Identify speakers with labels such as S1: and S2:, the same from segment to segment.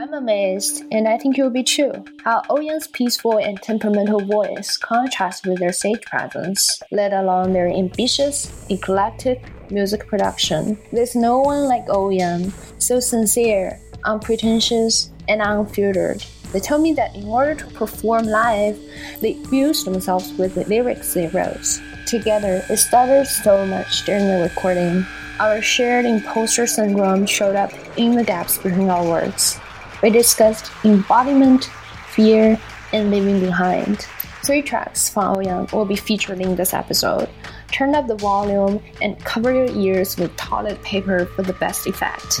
S1: I'm amazed, and I think you'll be too, how Ohyung's peaceful and temperamental voice contrasts with their stage presence, let alone their ambitious, eclectic music production. There's no one like Ohyung, so sincere, unpretentious, and unfiltered. They told me that in order to perform live, they fused themselves with the lyrics they wrote. Together, it stuttered so much during the recording. Our shared imposter syndrome showed up in the gaps between our words. We discussed embodiment, fear, and leaving behind. Three tracks from Ohyung will be featured in this episode. Turn up the volume and cover your ears with toilet paper for the best effect.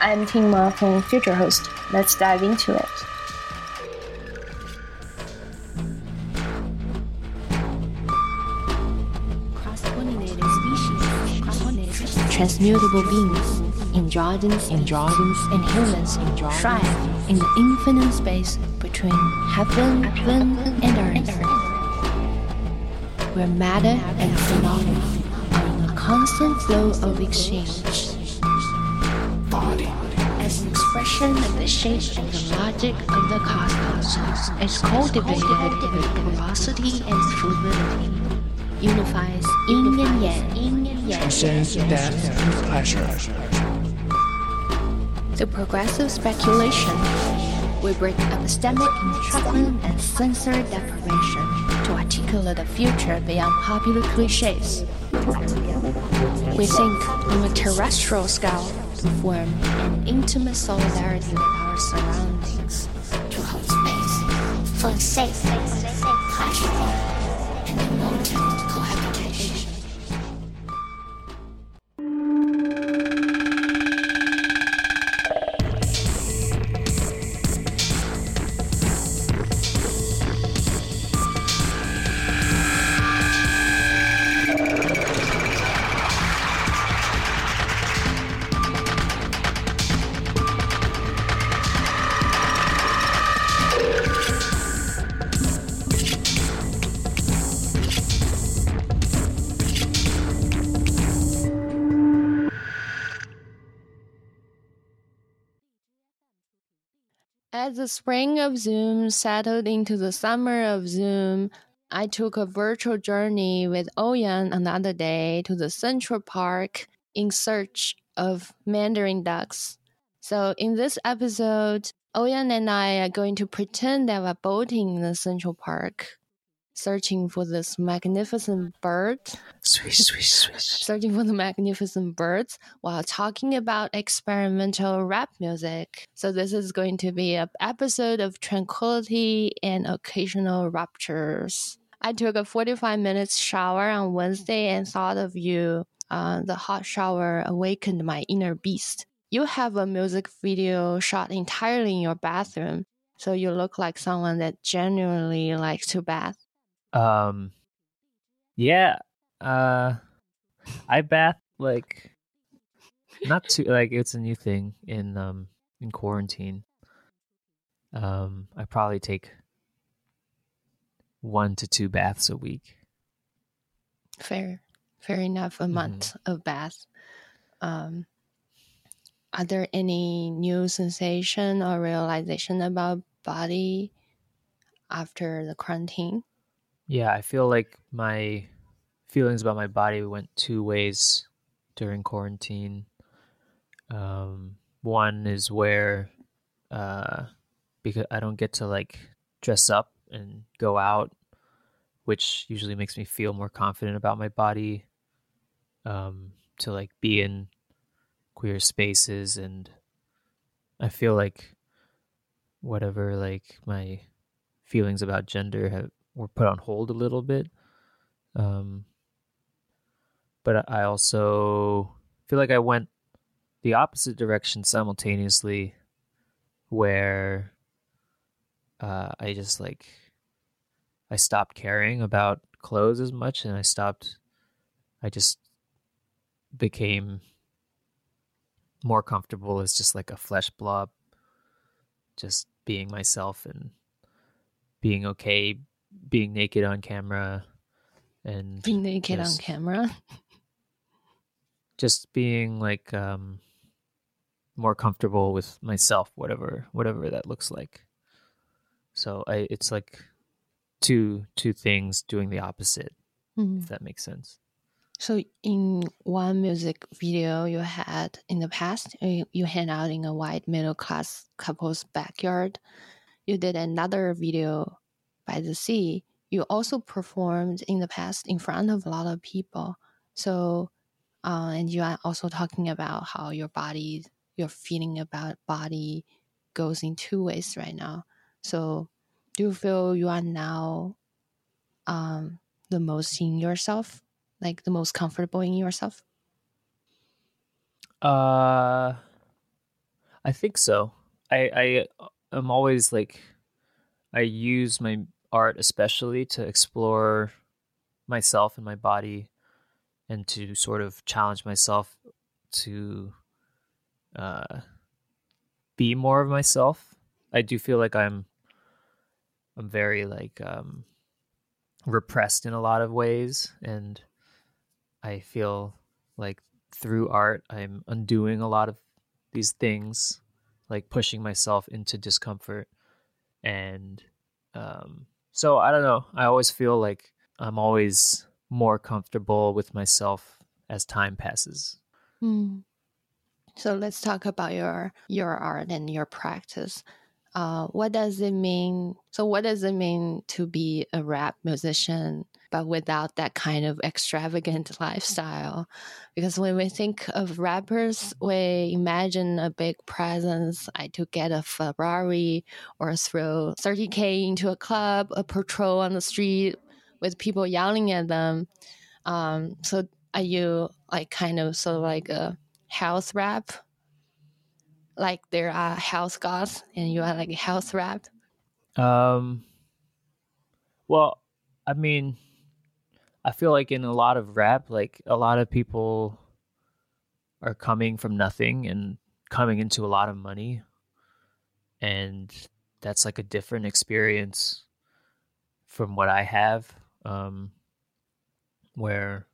S1: I'm Ting Ma from Future Host. Let's dive into it.
S2: transmutable beings, androgens, androgens, and humans thrive in the infinite space between heaven, heaven and earth, where matter and phenomena are in a constant flow of exchange. Body. As an expression of the shape and the logic of the cosmos, is cultivated with porosity and fluidity unifies yin and yang, yin and yang.
S3: Transcends death and pleasure.
S2: Through progressive speculation, we break epistemic entrapment and sensory deprivation to articulate the future beyond popular cliches. We think on a terrestrial scale to form an intimate solidarity with our surroundings.
S4: To hold space for safe, pleasure, and emotive
S2: the spring of Zoom settled into the summer of Zoom, I took a virtual journey with Ohyung another day to the Central Park in search of Mandarin ducks. So, in this episode, Ohyung and I are going to pretend that we're boating in the Central Park, searching for this magnificent bird
S3: Swish, swish, swish.
S2: searching for the magnificent birds while talking about experimental rap music. So this is going to be an episode of tranquility and occasional ruptures. I took a 45 minutes shower on Wednesday and thought of you. Uh, the hot shower awakened my inner beast. You have a music video shot entirely in your bathroom, so you look like someone that genuinely likes to bath.
S5: Um, yeah. Uh, I bath like not too like it's a new thing in um in quarantine. Um, I probably take one to two baths a week.
S2: Fair, fair enough. A month of bath. Um, are there any new sensation or realization about body after the quarantine?
S5: Yeah, I feel like my feelings about my body went two ways during quarantine. Um, one is where, uh, because I don't get to like dress up and go out, which usually makes me feel more confident about my body. Um, to like be in queer spaces and I feel like whatever like my feelings about gender have were put on hold a little bit. Um, but I also feel like I went the opposite direction simultaneously, where uh, I just like I stopped caring about clothes as much, and I stopped. I just became more comfortable as just like a flesh blob, just being myself and being okay being naked on camera and
S2: Being naked on camera.
S5: just being like um more comfortable with myself, whatever whatever that looks like. So I it's like two two things doing the opposite,
S2: Mhm.
S5: if that makes sense.
S2: So in one music video you had in the past, you, you hang out in a white middle class couple's backyard. You did another video by the sea. You also performed in the past in front of a lot of people. So, uh, and you are also talking about how your body, your feeling about body goes in two ways right now. So, do you feel you are now um, the most in yourself like the most comfortable in yourself?
S5: Uh, I think so. I I am always like, I use my art especially to explore myself and my body, and to sort of challenge myself to, uh, be more of myself. I do feel like I'm, I'm very like um, repressed in a lot of ways, and I feel like through art i'm undoing a lot of these things like pushing myself into discomfort and um so i don't know i always feel like i'm always more comfortable with myself as time passes
S2: Hmm. So let's talk about your your art and your practice. Uh, what does it mean? So what does it mean to be a rap musician, but without that kind of extravagant lifestyle? Because when we think of rappers, we imagine a big presence, like to get a Ferrari or throw 30k into a club, a patrol on the street with people yelling at them. Um, so are you like kind of sort of like a house rap? Like there are house gods and you are like house rap?
S5: um well i mean i feel like in a lot of rap like a lot of people are coming from nothing and coming into a lot of money and that's like a different experience from what i have um where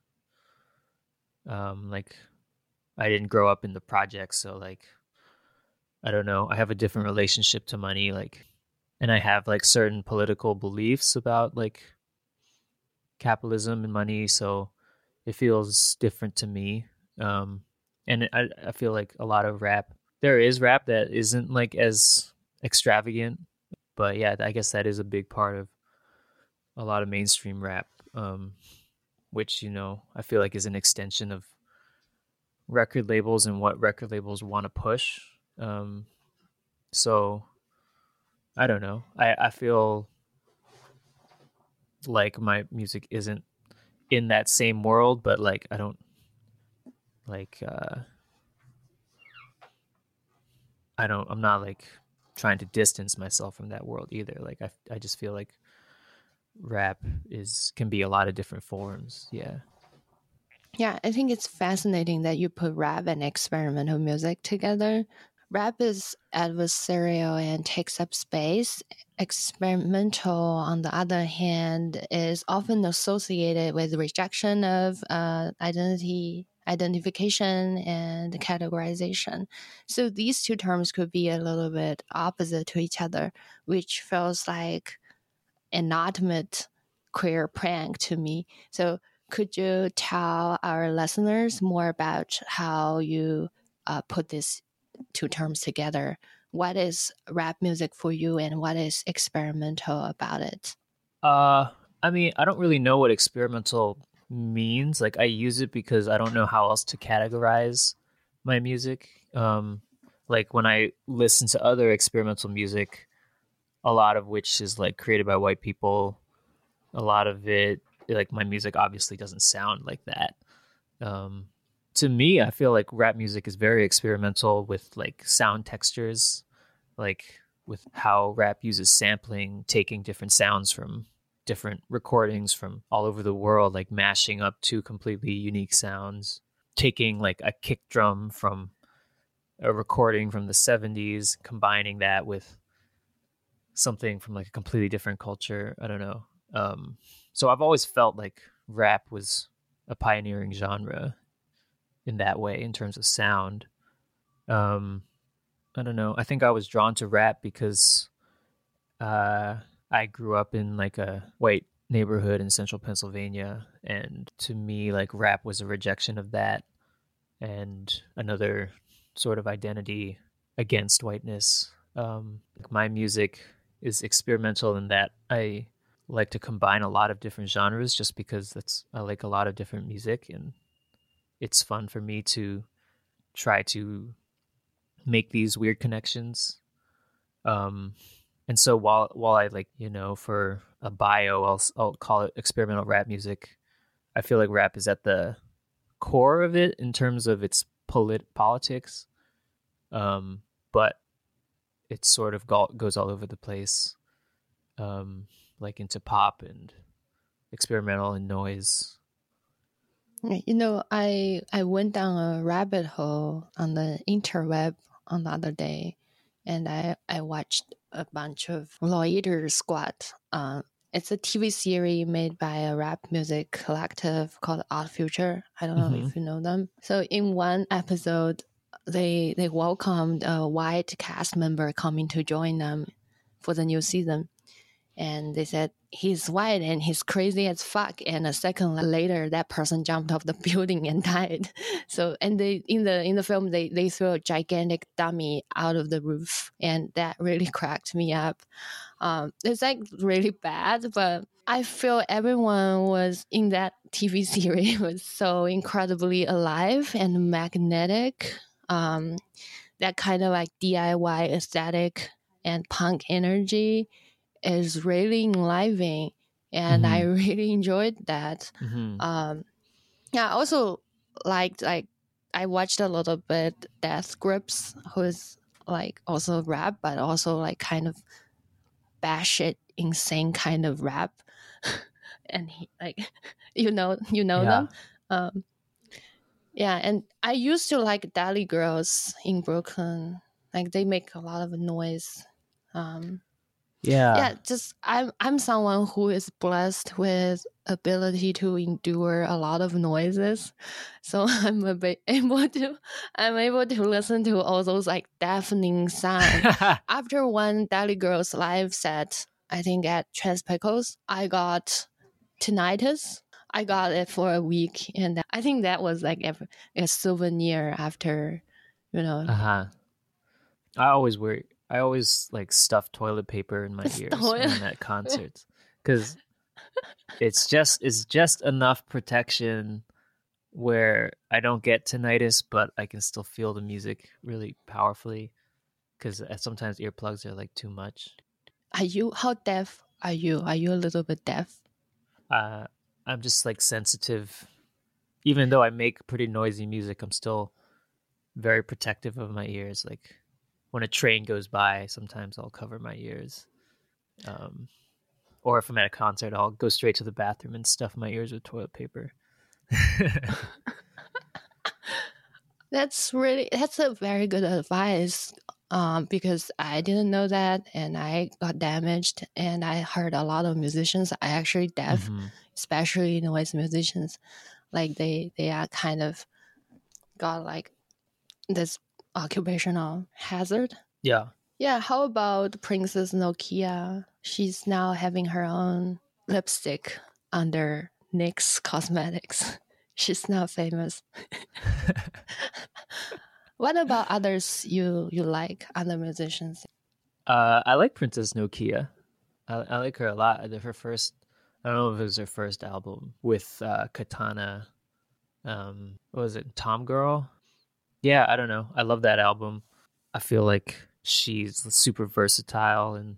S5: um like i didn't grow up in the projects so like i don't know i have a different relationship to money like and i have like certain political beliefs about like capitalism and money so it feels different to me um and I, I feel like a lot of rap there is rap that isn't like as extravagant but yeah i guess that is a big part of a lot of mainstream rap um which you know i feel like is an extension of record labels and what record labels want to push um so i don't know. I i feel like my music isn't in that same world but like i don't like uh i don't i'm not like trying to distance myself from that world either. Like i i just feel like rap is can be a lot of different forms. Yeah.
S2: Yeah, I think it's fascinating that you put rap and experimental music together. Rap is adversarial and takes up space. Experimental, on the other hand, is often associated with rejection of uh, identity, identification, and categorization. So these two terms could be a little bit opposite to each other, which feels like an ultimate queer prank to me. So could you tell our listeners more about how you uh, put these two terms together? What is rap music for you, and what is experimental about it?
S5: Uh, I mean, I don't really know what experimental means. Like, I use it because I don't know how else to categorize my music. Um, like when I listen to other experimental music, a lot of which is like created by white people, a lot of it, like my music, obviously doesn't sound like that. Um, to me, I feel like rap music is very experimental with like sound textures, like with how rap uses sampling, taking different sounds from different recordings from all over the world, like mashing up two completely unique sounds, taking like a kick drum from a recording from the 70s, combining that with something from like a completely different culture. I don't know. Um, so I've always felt like rap was a pioneering genre in that way in terms of sound. Um, I don't know. I think I was drawn to rap because uh, I grew up in like a white neighborhood in central Pennsylvania, and to me, like rap was a rejection of that and another sort of identity against whiteness. Um, my music is experimental in that I like to combine a lot of different genres just because that's I like a lot of different music and it's fun for me to try to make these weird connections. Um, and so while while I like you know for a bio I'll I'll call it experimental rap music. I feel like rap is at the core of it in terms of its polit- politics, um, but it sort of go- goes all over the place, um, like into pop and experimental and noise.
S2: You know, I I went down a rabbit hole on the interweb on the other day, and I I watched a bunch of Loiter Squad. Uh, it's a TV series made by a rap music collective called Odd Future. I don't know
S5: Mhm.
S2: if you know them. So in one episode, they they welcomed a white cast member coming to join them for the new season, and they said he's white and he's crazy as fuck. And a second later, that person jumped off the building and died. So and they in the in the film they they threw a gigantic dummy out of the roof, and that really cracked me up. Um, it's like really bad, but I feel everyone was in that TV series was so incredibly alive and magnetic. Um, that kind of like DIY aesthetic and punk energy is really enlivening, and I really enjoyed that.
S5: Mm-hmm.
S2: Um, yeah, I also liked like I watched a little bit Death Grips, who's like also rap, but also like kind of bash it insane kind of rap, and he like you know you know
S5: Yeah.
S2: them. Um, yeah, and I used to like Deli Girls in Brooklyn. Like they make a lot of noise. Um,
S5: yeah.
S2: yeah just i'm i'm someone who is blessed with ability to endure a lot of noises so i'm a bit able to i'm able to listen to all those like deafening sounds after one Deli Girls live set, I think at Trans-Pecos, I got tinnitus. I got it for a week, and I think that was like a, a souvenir after, you know.
S5: Uh huh. I always wear. I always like stuff toilet paper in my ears when I'm at concerts because it's just it's just enough protection where I don't get tinnitus, but I can still feel the music really powerfully. Because sometimes earplugs are like too much.
S2: Are you how deaf are you? Are you a little bit deaf?
S5: Uh, I'm just like sensitive. Even though I make pretty noisy music, I'm still very protective of my ears. Like when a train goes by, sometimes I'll cover my ears. Um, or if I'm at a concert, I'll go straight to the bathroom and stuff my ears with toilet paper.
S2: That's really that's a very good advice. Um, because I didn't know that, and I got damaged, and I heard a lot of musicians are actually deaf.
S5: Mhm.
S2: especially noise musicians like they they are kind of got like this occupational hazard
S5: Yeah.
S2: yeah how about princess nokia she's now having her own lipstick under nyx cosmetics she's now famous what about others you you like other musicians
S5: Uh, I like Princess Nokia. I, I like her a lot. Her first, I don't know if it was her first album with uh, Katana. Um, what was it? Tom Girl. Yeah, I don't know. I love that album. I feel like she's super versatile, and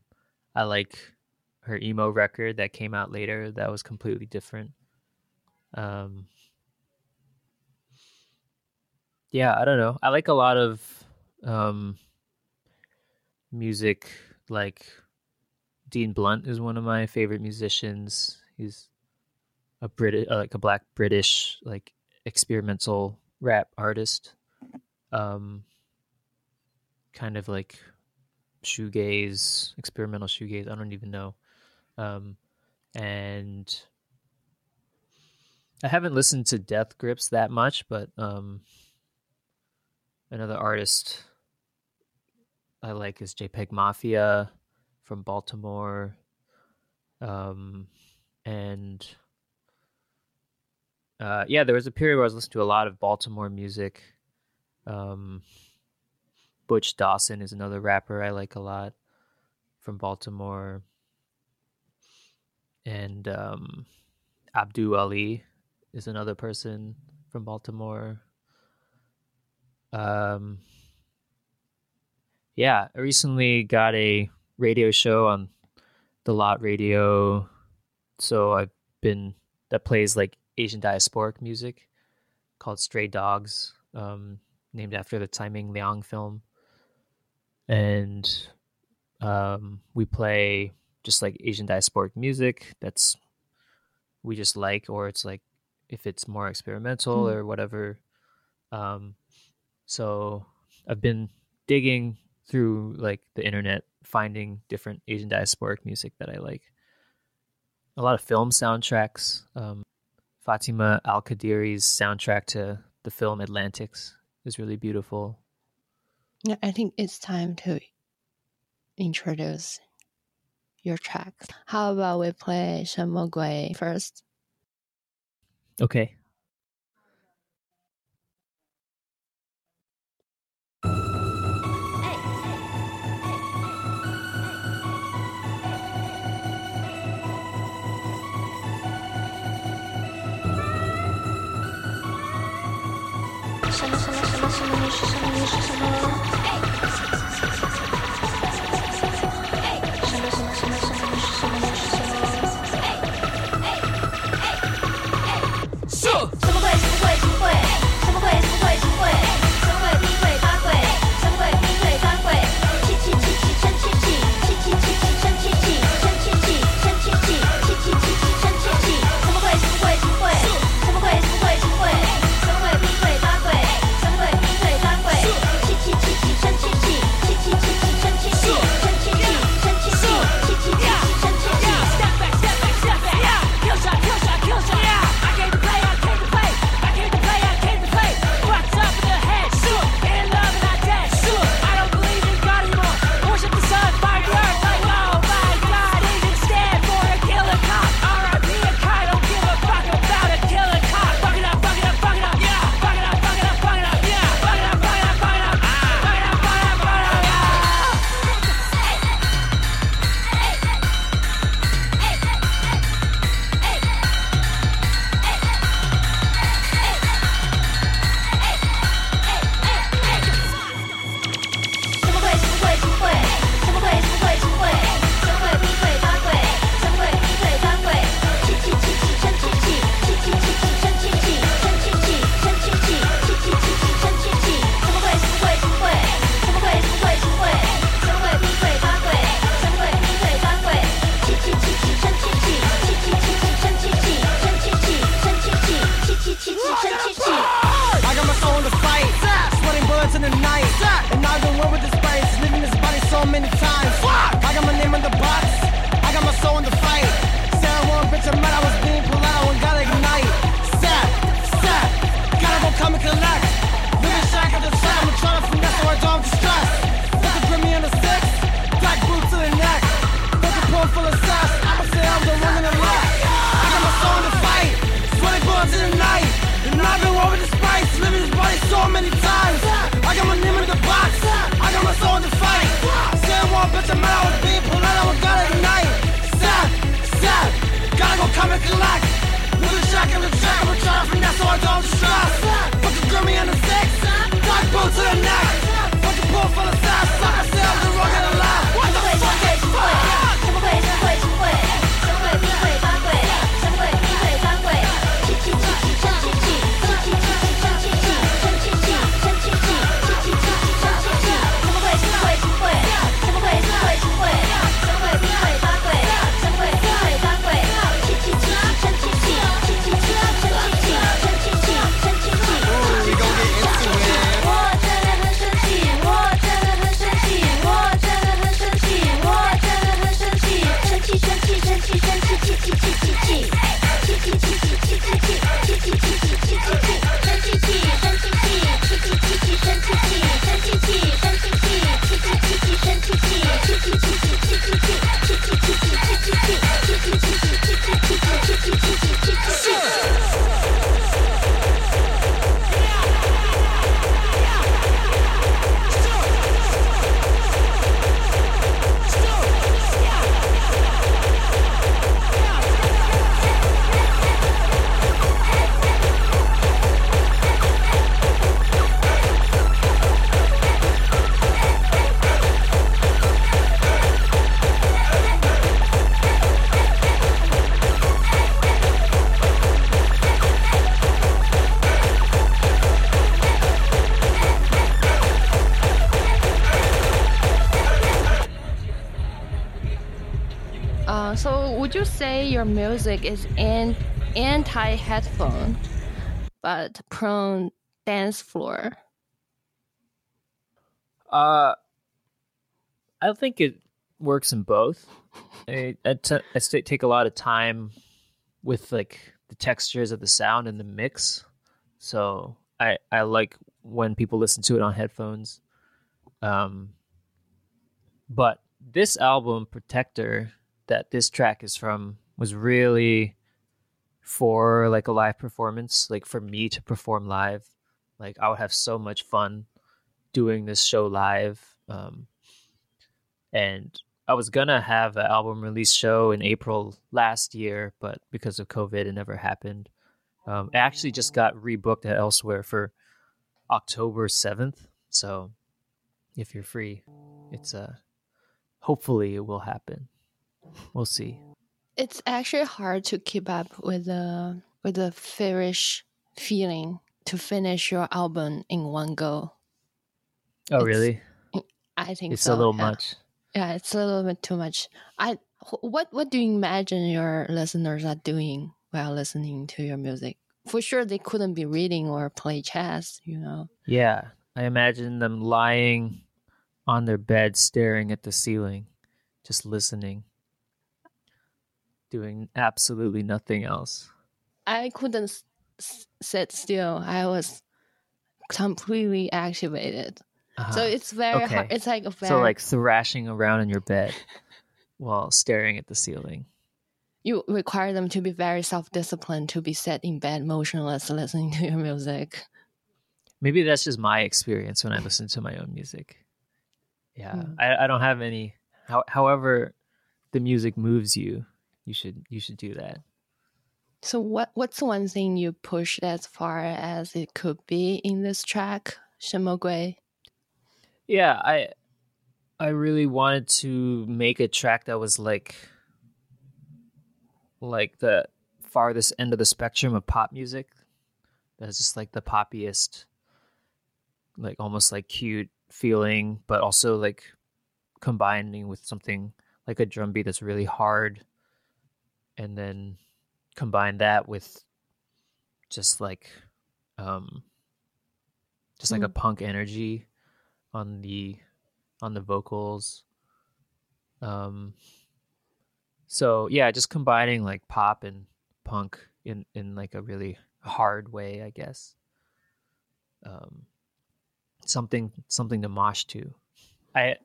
S5: I like her emo record that came out later. That was completely different. Um, yeah, I don't know. I like a lot of um music like Dean Blunt is one of my favorite musicians. He's a Brit uh, like a black British like experimental rap artist. Um kind of like shoegaze, experimental shoegaze, I don't even know. Um and I haven't listened to Death Grips that much, but um another artist I like is JPEG Mafia from Baltimore. Um, and uh, yeah, there was a period where I was listening to a lot of Baltimore music. Um, Butch Dawson is another rapper I like a lot from Baltimore. And um, Abdu Ali is another person from Baltimore. Um, yeah, I recently got a radio show on the Lot Radio. So I've been that plays like Asian diasporic music called Stray Dogs, um, named after the Tsai Ming Liang film. And um, we play just like Asian diasporic music that's we just like, or it's like if it's more experimental
S2: Mm.
S5: or whatever. Um, so I've been digging through like the internet, finding different Asian diasporic music that I like. A lot of film soundtracks. Um, Fatima Al Qadiri's soundtrack to the film Atlantics is really beautiful.
S2: Yeah, I think it's time to introduce your tracks. How about we play 什么鬼 first?
S5: Okay.
S6: bullets in the night. And I've been over the spice, living this body so many times. I got my name in the box, I got my soul in the fight. Say one bitch, I'm was being polite, I was gotta ignite. Sad, sad, gotta go come and collect. Living shack in the track, I'm trying to finesse so I don't distress. Put the grimmy in the six, dark boot to the neck. Put the pool full of sass, sucker
S2: your music is an anti-headphone, but prone dance floor?
S5: Uh, I think it works in both. I, I, t- I take a lot of time with like the textures of the sound and the mix. So I I like when people listen to it on headphones. Um, but this album, Protector, that this track is from, was really for like a live performance, like for me to perform live. Like I would have so much fun doing this show live. Um, and I was gonna have an album release show in April last year, but because of COVID, it never happened. Um, it actually just got rebooked elsewhere for October seventh. So, if you're free, it's uh, hopefully it will happen. We'll see.
S2: It's actually hard to keep up with the with the feverish feeling to finish your album in one go.
S5: Oh,
S2: It's-
S5: really?
S2: I think
S5: It's
S2: so,
S5: a little
S2: yeah.
S5: much.
S2: Yeah, it's a little bit too much. I what what do you imagine your listeners are doing while listening to your music? For sure, they couldn't be reading or play chess. You know.
S5: Yeah, I imagine them lying on their bed, staring at the ceiling, just listening, doing absolutely nothing else.
S2: I couldn't s- sit still. I was completely activated. So
S5: Uh-huh.
S2: it's very hard. It's like a very
S5: so like thrashing around in your bed while staring at the ceiling.
S2: you require them to be very self-disciplined to be set in bed motionless listening to your music.
S5: Maybe that's just my experience when I listen to my own music. Yeah,
S2: Hmm.
S5: I, I don't have any. How, however, the music moves you, you should you should do that.
S2: So what what's one thing you pushed as far as it could be in this track, Shemogui?
S5: Yeah, I I really wanted to make a track that was like like the farthest end of the spectrum of pop music. That's just like the poppiest, like almost like cute feeling, but also like combining with something like a drum beat that's really hard and then combine that with just like um just like a punk energy on the on the vocals. Um so yeah just combining like pop and punk in in like a really hard way i guess. Um something something to mosh to. I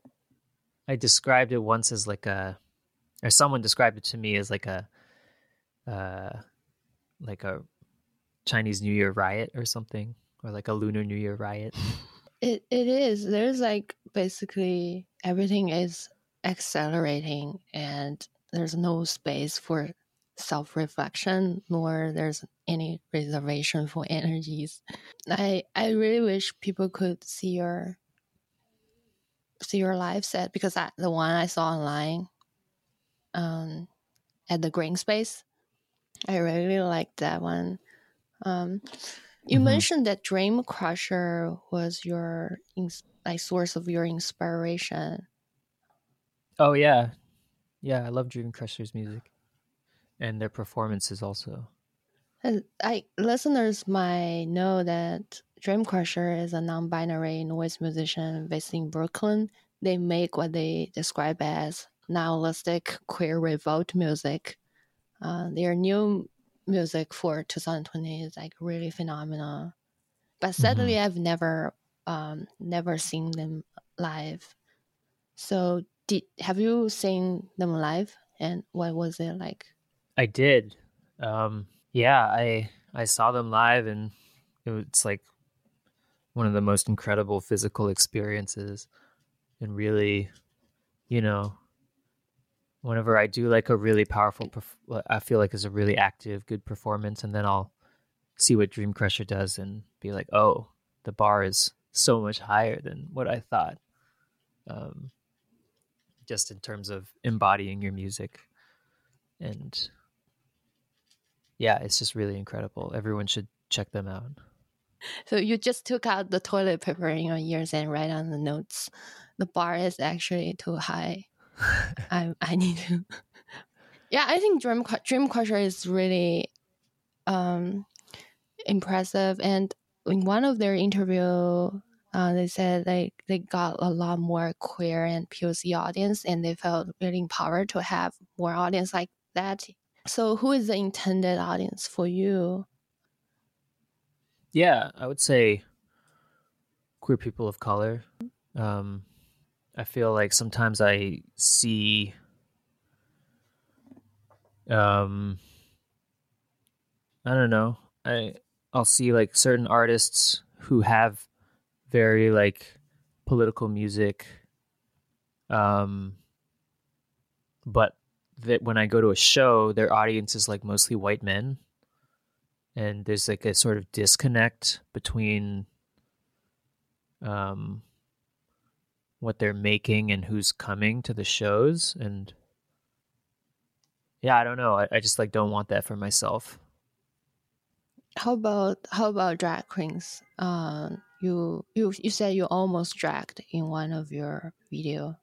S5: i described it once as like a or someone described it to me as like a uh like a chinese new year riot or something or like a lunar new year riot
S2: It it is. There's like basically everything is accelerating and there's no space for self-reflection nor there's any reservation for energies. I I really wish people could see your see your live set because I, the one I saw online um at the green space I really like that one. Um you
S5: Mhm.
S2: mentioned that Dream Crusher was your ins- like source of your inspiration.
S5: Oh yeah, yeah. I love Dream Crusher's music, and their performances also.
S2: And I listeners might know that Dream Crusher is a non-binary noise musician based in Brooklyn. They make what they describe as nihilistic queer revolt music. Uh, their new music for 2020 is like really phenomenal. But sadly, I've never um, never seen them live. So, did have you seen them live? And what was it like?
S5: I did. Um, yeah, I I saw them live, and it was like one of the most incredible physical experiences. And really, you know, whenever I do like a really powerful, perf- I feel like is a really active, good performance, and then I'll see what Dream Crusher does and be like, oh, the bar is so much higher than what I thought. Um, just in terms of embodying your music, and yeah, it's just really incredible. Everyone should check them out.
S2: So you just took out the toilet paper in your ears and write on the notes. The bar is actually too high. I I need to Yeah, I think Dream Cru- Dream Crusher is really um, impressive. And in one of their interview, uh, they said they they got a lot more queer and POC audience, and they felt really empowered to have more audience like that. So, who is the intended audience for you?
S5: Yeah, I would say queer people of color. Um, I feel like sometimes I see um I don't know. I I'll see like certain artists who have very like political music um but that when I go to a show their audience is like mostly white men and there's like a sort of disconnect between um what they're making and who's coming to the shows and yeah i don't know i, I just like don't want that for myself
S2: How about how about drag queens? Uh, you you you said you almost dragged in one of your video.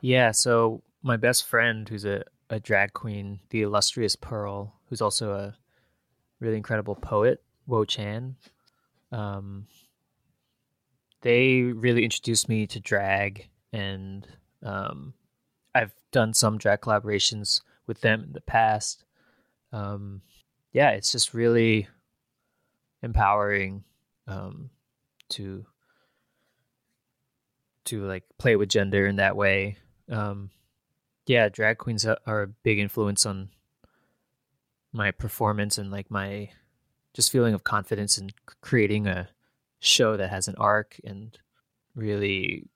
S5: yeah so my best friend who's a, a drag queen the illustrious pearl who's also a really incredible poet wo chan um they really introduced me to drag and um i've done some drag collaborations with them in the past. Um yeah it's just really empowering um to to like play with gender in that way. Um yeah drag queens are a big influence on my performance and like my just feeling of confidence in creating a show that has an arc and really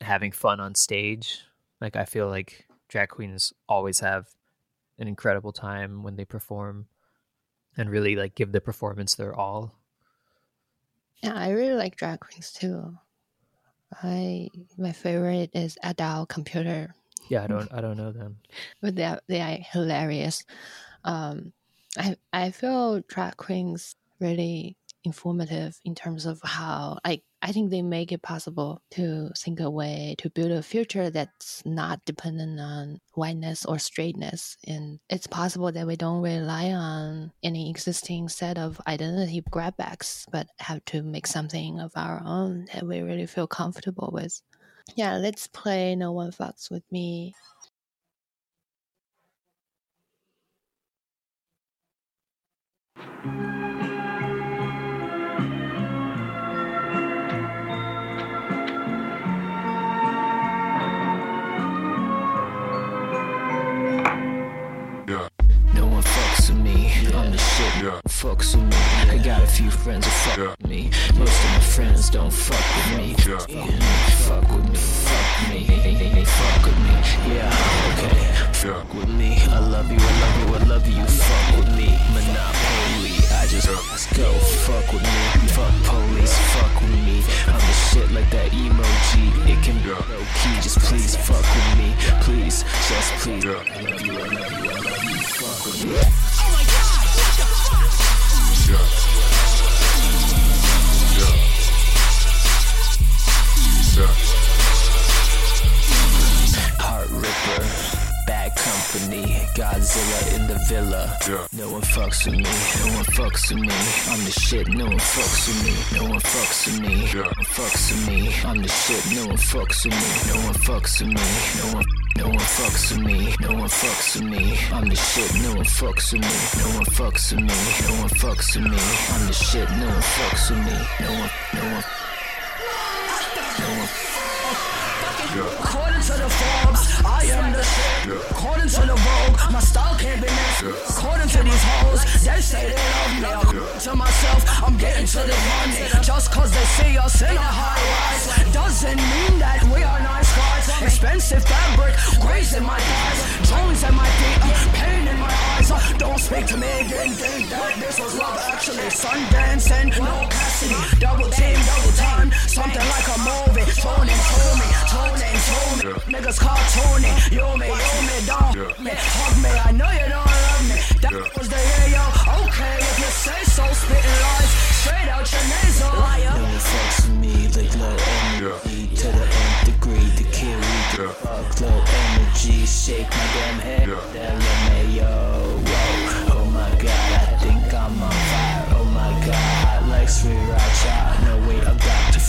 S5: having fun on stage like i feel like drag queens always have an incredible time when they perform and really like give the performance their all
S2: Yeah, I really like drag queens too. I my favorite is Adele Computer,
S5: yeah i don't i don't know them
S2: but they are, they are hilarious. Um, I I feel drag queens really informative in terms of how I I think they make it possible to think a way to build a future that's not dependent on whiteness or straightness, and it's possible that we don't rely on any existing set of identity grabbacks, but have to make something of our own that we really feel comfortable with. Yeah, let's play No One Fucks with Me.
S7: The shit. Fucks with me. I got a few friends who fuck with me. Most of my friends don't fuck with me. Fuck with me. Fuck with me. Fuck me. They, they, they fuck with me. Yeah, okay. Fuck with me. I love you. I love you. I love you. Fuck with me. Monopoly. I just let's go. Fuck with me. Fuck police. Fuck with me. I'm the shit like that emoji. It can be low key. Just please fuck with me. Please, just please. I love you. I love you. I love you. Fuck with me. Heart Ripper, Company, Godzilla in the villa. No one fucks with me, no one fucks with me. I'm the shit, no one fucks with me, no one fucks with me. No one fucks with me, I'm the shit, no one fucks with me, no one fucks with me, no one. No one fucks with me, no one fucks with me. I'm the shit, no one fucks with me, no one fucks with me, no one fucks with me. I'm the shit, no one fucks with me, no one, no one, no one.
S6: According to the Forbes, I am the shit. According to the Vogue, my style can't be missed. According to these hoes, they say they love me. To myself, I'm getting to the money. Just cause they see us in a high rise doesn't mean that we are nice guys. Expensive fabric, grace in my thighs, Jones in my feet, pain in my eyes. Uh, don't speak to me again, think that this was love actually. Sundance and no Cassidy, double team, double time, something like a movie. Tone and told me, moaning, moaning. Yeah. Niggas cartooning, yo me, yo me, don't yeah. Hug me, I know you don't love me. That yeah. was the year, yo. Okay, if you say so, spitting lies straight out your nasal. Liar.
S7: No effects on me, the glow energy yeah. to the nth degree, the carry. Yeah. Fuck low energy, shake my damn head. Yeah. That me, yo, whoa. Oh my god, I think I'm on fire. Oh my god, like Sriracha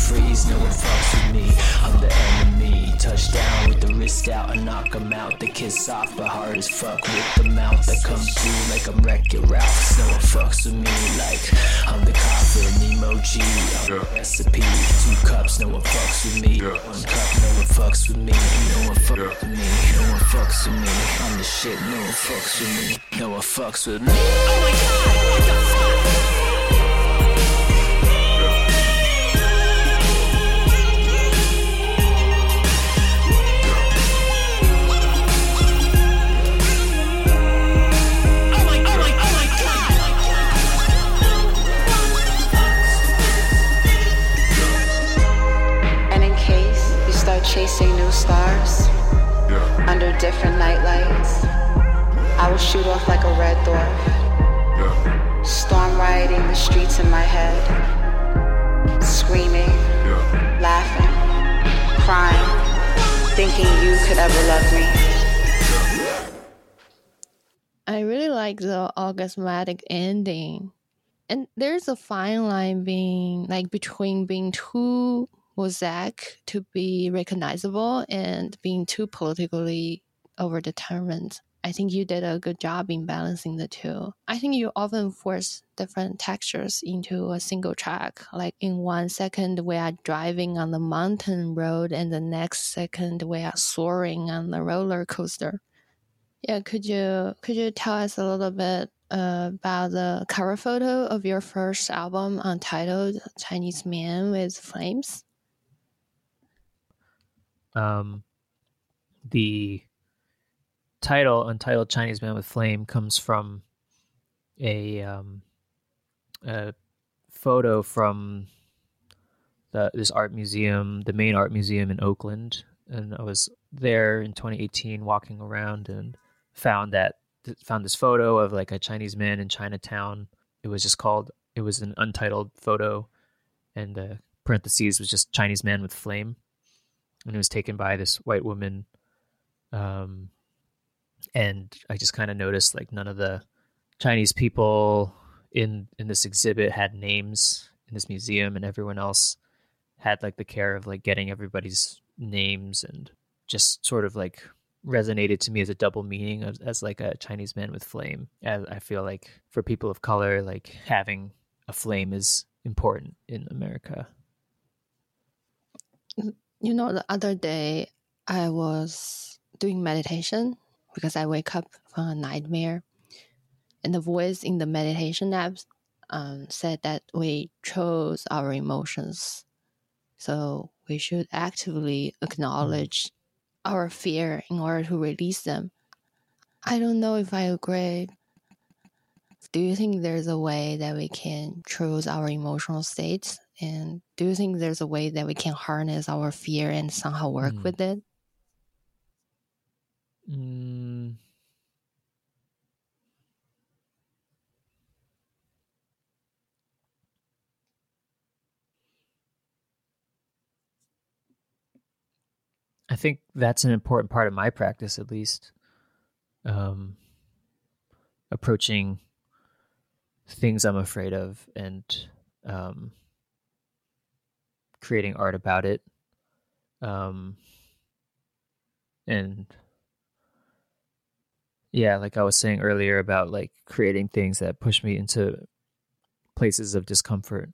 S7: freeze, no one fucks with me. I'm the enemy. Touchdown with the wrist out, I knock 'em out. The kiss off, but hard as fuck with the mouth. that come through like I'm Wreck It Ralph. No one fucks with me like I'm the coffin emoji. I'm yeah. recipe. Two cups, no one fucks with me. Yeah. One cup, no one fucks with me. No one fucks yeah. with me. No one fucks with me. I'm the shit, no one fucks with me. No one fucks with me. Oh my god, what the fuck?
S8: The
S2: ending. And there's a fine line being like between being too mosaic to be recognizable and being too politically overdetermined. I think you did a good job in balancing the two. I think you often force different textures into a single track. Like in one second, we are driving on the mountain road, and the next second, we are soaring on the roller coaster. Yeah, could you could you tell us a little bit about the cover photo of your first album, untitled "Chinese Man with Flames"?
S5: Um, the title "Untitled Chinese Man with Flame" comes from a um, a photo from the this art museum, the main art museum in Oakland, and I was there in 2018, walking around and found that found this photo of like a Chinese man in Chinatown. It was just called. It was an untitled photo, and the parentheses was just Chinese man with flame, and it was taken by this white woman. Um, and I just kind of noticed like none of the Chinese people in in this exhibit had names in this museum, and everyone else had like the care of like getting everybody's names and just sort of like resonated to me as a double meaning of, as like a Chinese man with flame. As I feel like for people of color, like having a flame is important in America.
S2: You know, the other day I was doing meditation because I wake up from a nightmare, and the voice in the meditation app um, said that we chose our emotions, so we should actively acknowledge our fear in order to release them. I don't know if I agree. Do you think there's a way that we can choose our emotional states? And do you think there's a way that we can harness our fear and somehow work
S5: Mm.
S2: with it?
S5: Mm. I think that's an important part of my practice, at least. Um, approaching things I'm afraid of and um, creating art about it. Um, and yeah, like I was saying earlier about like creating things that push me into places of discomfort.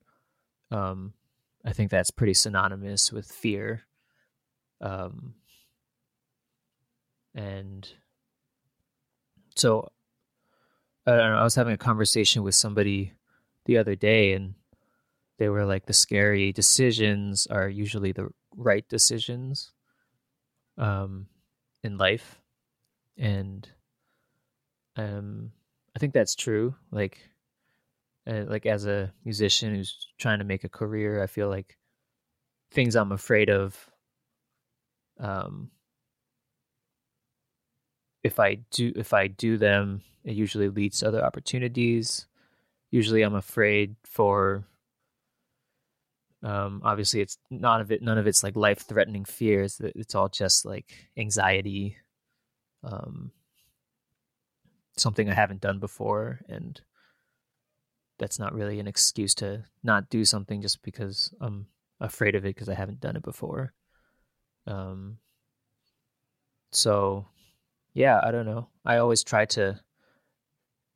S5: Um, I think that's pretty synonymous with fear. Um, and so I, know, I was having a conversation with somebody the other day, and they were like, the scary decisions are usually the right decisions um, in life. And um, I think that's true. Like, uh, like as a musician who's trying to make a career, I feel like things I'm afraid of. Um, if I do, if I do them, it usually leads to other opportunities. Usually, I'm afraid for. Um, obviously, it's none of it. None of it's like life-threatening fears. It's all just like anxiety. Um, something I haven't done before, and that's not really an excuse to not do something just because I'm afraid of it because I haven't done it before. Um, so yeah, I don't know. I always try to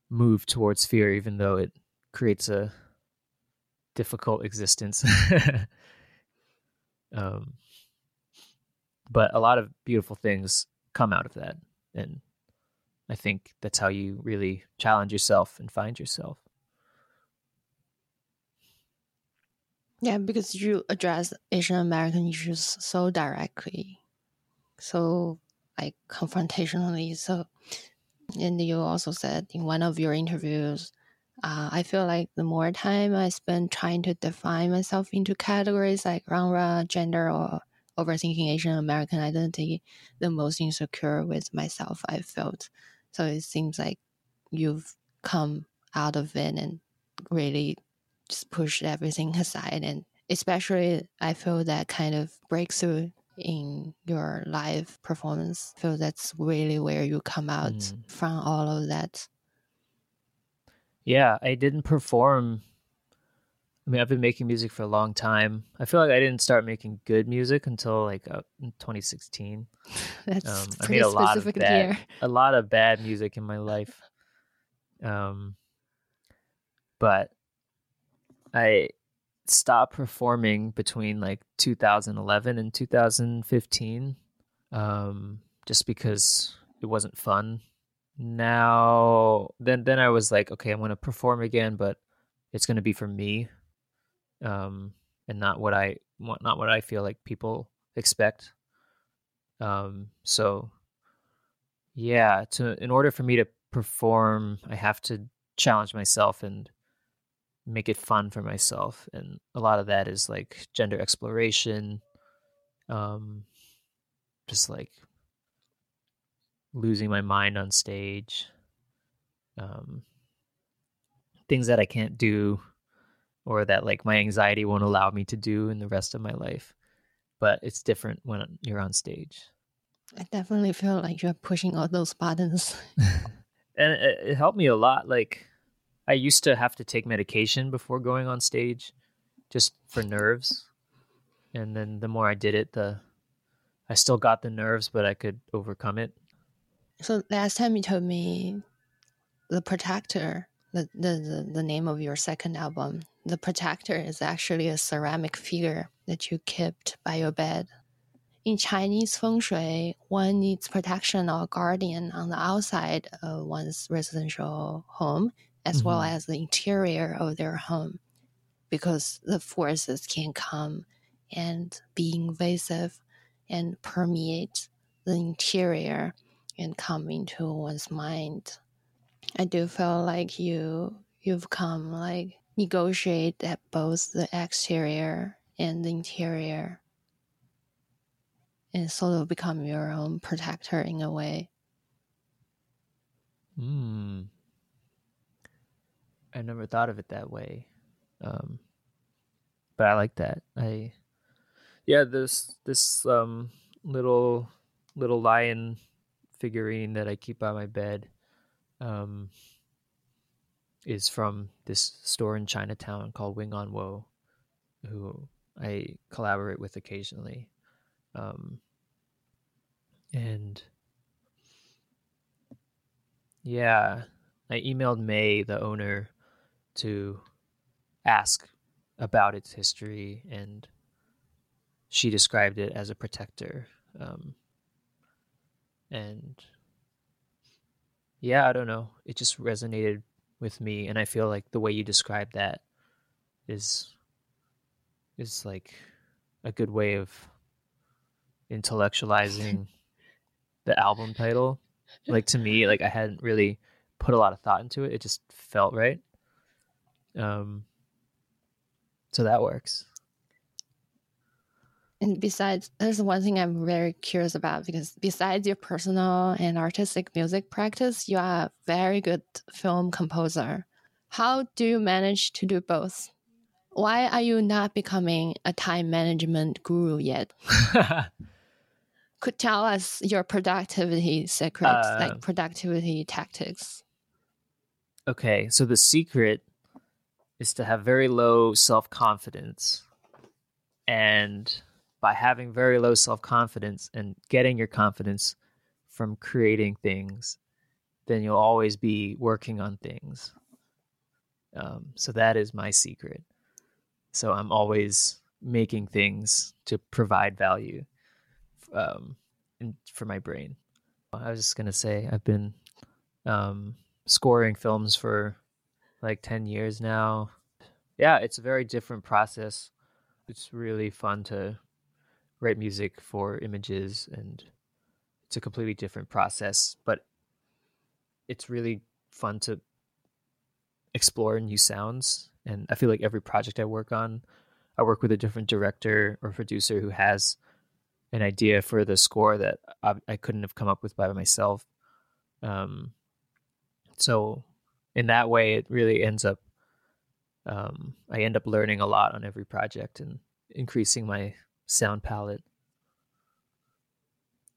S5: move towards fear, even though it creates a difficult existence. um, but a lot of beautiful things come out of that, and I think that's how you really challenge yourself and find yourself.
S2: Yeah, because you address Asian American issues so directly, so like confrontationally. So, and you also said in one of your interviews, uh, I feel like the more time I spend trying to define myself into categories like genre, gender, or overthinking Asian American identity, the most insecure with myself I felt. So it seems like you've come out of it and really just pushed everything aside. And especially, I feel that kind of breakthrough in your live performance. I feel that's really where you come out
S5: Mm.
S2: from all of that.
S5: Yeah, I didn't perform. I mean, I've been making music for a long time. I feel like I didn't start making good music until like uh, 2016.
S2: That's
S5: Um, I
S2: pretty
S5: made a lot of
S2: specific
S5: bad,
S2: year.
S5: a lot of bad music in my life. Um, but I stopped performing between like 2011 and 2015, um, just because it wasn't fun. Now, then, then I was like, okay, I'm gonna perform again, but it's gonna be for me, um, and not what I not what I feel like people expect. Um, so yeah, to in order for me to perform, I have to challenge myself and make it fun for myself. And a lot of that is like gender exploration, um, just like losing my mind on stage, um, things that I can't do or that like my anxiety won't allow me to do in the rest of my life. But it's different when you're on stage.
S2: I definitely feel like you're pushing all those buttons.
S5: and it, it helped me a lot like i used to have to take medication before going on stage just for nerves and then the more i did it the i still got the nerves but i could overcome it
S2: So last time you told me the protector, the, the, the, the name of your second album, the protector is actually a ceramic figure that you kept by your bed. In Chinese feng shui, one needs protection or guardian on the outside of one's residential home as well
S5: Mhm.
S2: as the interior of their home because the forces can come and be invasive and permeate the interior and come into one's mind. I do feel like you you've come like negotiate at both the exterior and the interior and sort of become your own protector in a way.
S5: mm. I never thought of it that way um but i like that i yeah this this um little little lion figurine that i keep by my bed um is from this store in Chinatown called Wing on Wo, who I collaborate with occasionally. Um, and yeah, I emailed May, the owner, to ask about its history, and she described it as a protector. Um, and yeah, I don't know. It just resonated with me, and I feel like the way you describe that is is like a good way of intellectualizing the album title. Like to me, like I hadn't really put a lot of thought into it. It just felt right. Um so that works.
S2: And besides, there's one thing I'm very curious about because besides your personal and artistic music practice, you are a very good film composer. How do you manage to do both? Why are you not becoming a time management guru yet? Could tell us your productivity secrets,
S5: Uh,
S2: like productivity tactics.
S5: Okay, so the secret is to have very low self confidence. And by having very low self confidence and getting your confidence, from creating things, then you'll always be working on things. Um, so that is my secret. So I'm always making things to provide value um, for my brain. I was just gonna say I've been um, scoring films for like ten years now. Yeah, it's a very different process. It's really fun to write music for images, and it's a completely different process. But it's really fun to explore new sounds. And I feel like every project I work on, I work with a different director or producer who has an idea for the score that I, I couldn't have come up with by myself. Um, so in that way, it really ends up. Um, I end up learning a lot on every project and increasing my sound palette.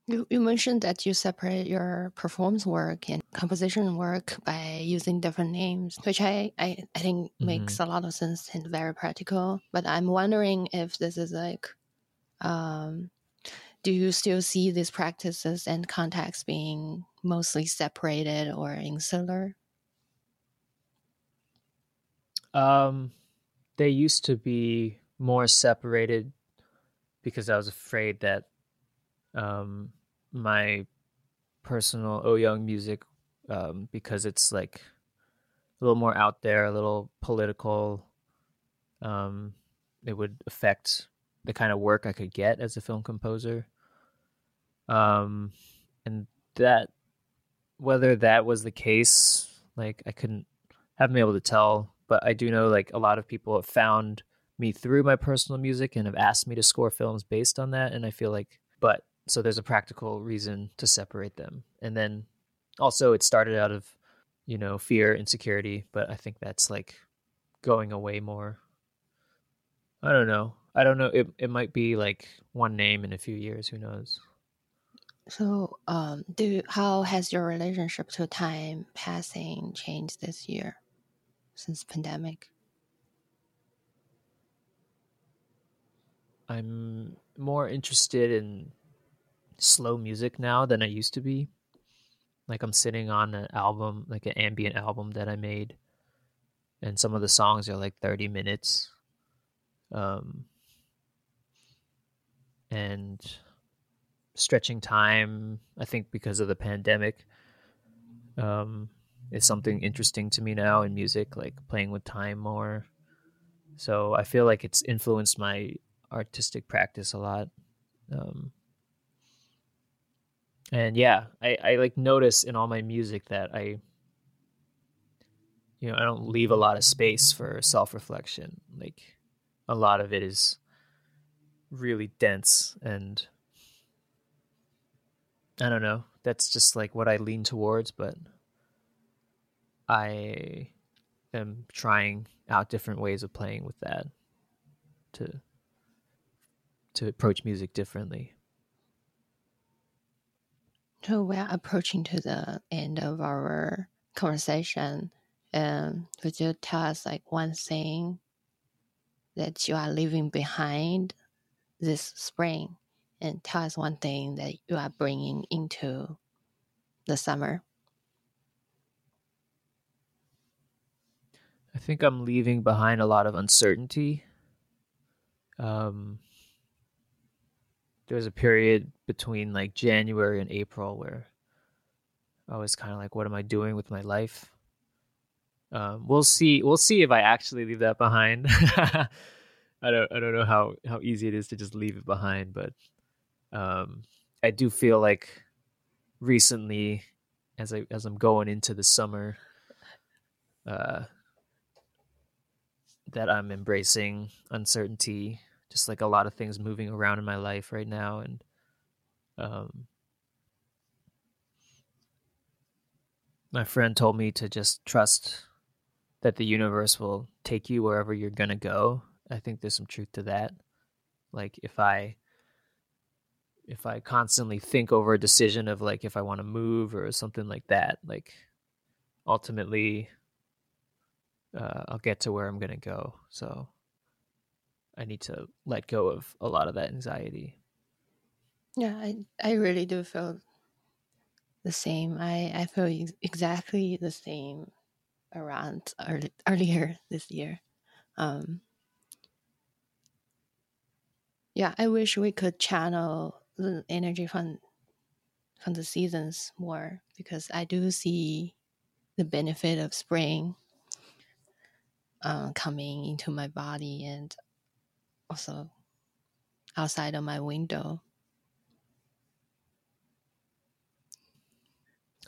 S2: You, you mentioned that you separate your performance work and composition work by using different names, which I, I, I think
S5: Mm-hmm.
S2: makes a lot of sense and very practical. But I'm wondering if this is like, um, do you still see these practices and contexts being mostly separated or insular?
S5: Um, they used to be more separated because I was afraid that um, my personal Oh Young music, um, because it's like a little more out there, a little political, um, it would affect the kind of work I could get as a film composer. Um, and that, whether that was the case, like I couldn't, haven't been able to tell, but I do know like a lot of people have found me through my personal music and have asked me to score films based on that. And I feel like, but so there's a practical reason to separate them. And then also it started out of, you know, fear, insecurity, but I think that's like going away more. I don't know. I don't know. It it might be like one name in a few years. Who knows?
S2: So, um, do how has your relationship to time passing changed this year since pandemic?
S5: I'm more interested in slow music now than I used to be. Like I'm sitting on an album, like an ambient album that I made, and some of the songs are like 30 minutes. Um, and stretching time, I think because of the pandemic, um, is something interesting to me now in music, like playing with time more. So I feel like it's influenced my artistic practice a lot. Um, and yeah, I, I like notice in all my music that I, you know, I don't leave a lot of space for self reflection. Like a lot of it is really dense and I don't know. That's just like what I lean towards, but I am trying out different ways of playing with that to to approach music differently.
S2: So we're approaching to the end of our conversation. Um, could you tell us like one thing that you are leaving behind this spring, and tell us one thing that you are bringing into the summer?
S5: I think I'm leaving behind a lot of uncertainty. Um, there was a period between like January and April where I was kind of like, what am I doing with my life? Um, we'll see. We'll see if I actually leave that behind. I don't. I don't know how how easy it is to just leave it behind, but um, I do feel like recently, as I as I'm going into the summer, uh, that I'm embracing uncertainty, just like a lot of things moving around in my life right now, and um, my friend told me to just trust that the universe will take you wherever you're gonna go. I think there's some truth to that. Like if I if I constantly think over a decision of like if I want to move or something like that, like ultimately uh, I'll get to where I'm gonna go. So I need to let go of a lot of that anxiety.
S2: Yeah, I I really do feel the same. I, I feel exactly the same around early, earlier this year. Um, yeah, I wish we could channel the energy from from the seasons more because I do see the benefit of spring uh, coming into my body and also outside of my window.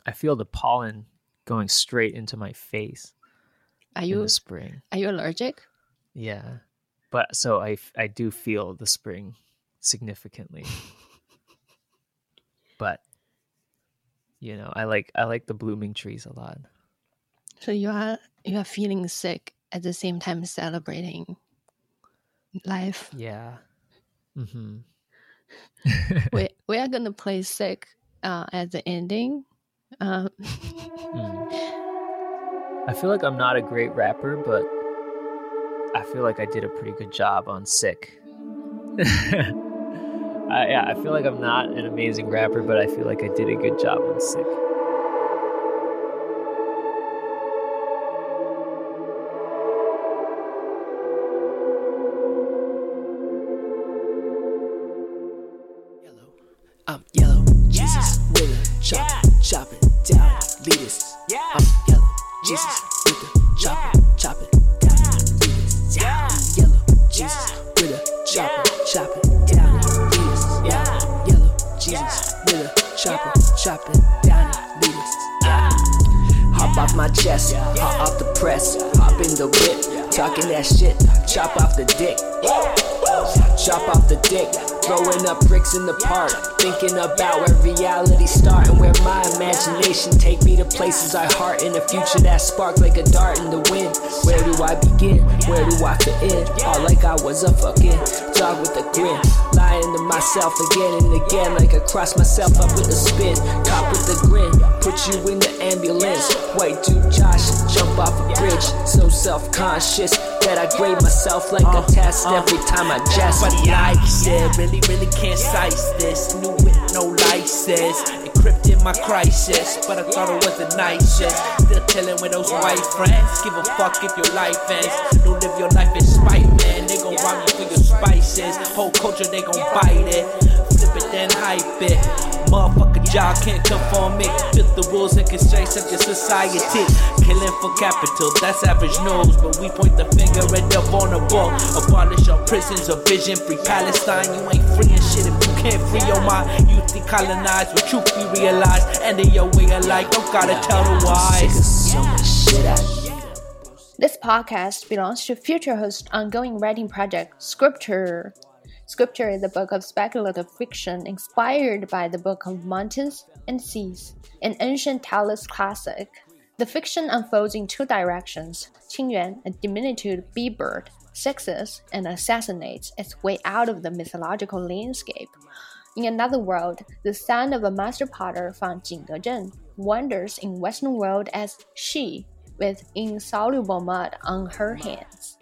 S5: I feel the pollen going straight into my face
S2: Are
S5: in
S2: you
S5: the spring.
S2: are you allergic?
S5: Yeah. But so I I do feel the spring significantly. but you know, I like I like the blooming trees a lot.
S2: So you are you are feeling sick at the same time celebrating life.
S5: Yeah. Mhm.
S2: we we are gonna play sick uh, at the ending. Um,
S5: Mm. I feel like I'm not a great rapper, but I feel like I did a pretty good job on Sick. I, yeah, I feel like I'm not an amazing rapper, but I feel like I did a good job on Sick.
S7: Spark like a dart in the wind. Where do I begin? Where do I fit in? All like I was a fucking dog with a grin. Lying to myself again and again, like I cross myself up with a spin. Cop with a grin, put you in the ambulance. White dude Josh, jump off a bridge. So self conscious that I grade myself like a uh, test uh. every time I jest.
S9: But likes it, really, really can't size this. New with no license, encrypting my crisis. But I thought it was the nicest. Still chilling with those white friends. Give a fuck if your life ends. Don't live your life in spite, man. They gon' rob you for your spices. Whole culture, they gon' bite it. Flip it, then hype it. Motherfucker, y'all can't conform it. Fit the rules and constraints of your society. Killing for capital, that's average news. But we point the finger at the vulnerable. Abolish our prisons, a vision free Palestine. You ain't free and shit if you can't free your mind. You decolonize with truth we realize. And in your way of life, don't gotta tell the wise.
S7: So much shit I
S1: This podcast belongs to Future Host ongoing writing project Scripture. Scripture is a book of speculative fiction inspired by the Book of Mountains and Seas, an ancient Taoist classic. The fiction unfolds in two directions. Qinyuan, a diminutive bee bird, sexes and assassinates its way out of the mythological landscape. In another world, the son of a master potter from Jingdezhen wanders in Western world as she, with insoluble mud on her hands.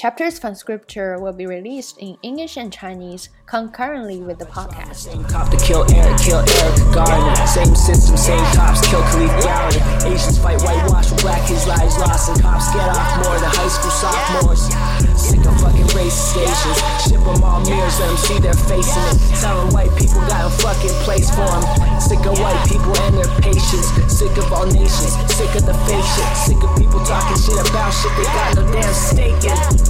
S1: Chapters from scripture will be released in English and Chinese concurrently with the podcast.
S7: Same cop to kill Eric, kill Eric Garner. Same system, same cops, kill. Asians fight whitewash black kids' lives lost, and cops get off more than high school sophomores. Sick of fucking racist stations. Ship them all mirrors, let them see their face in it. White people got a fucking place for them. Sick of white people and their patience. Sick of all nations, sick of the shit. Sick of people talking shit about shit they got no damn stake in.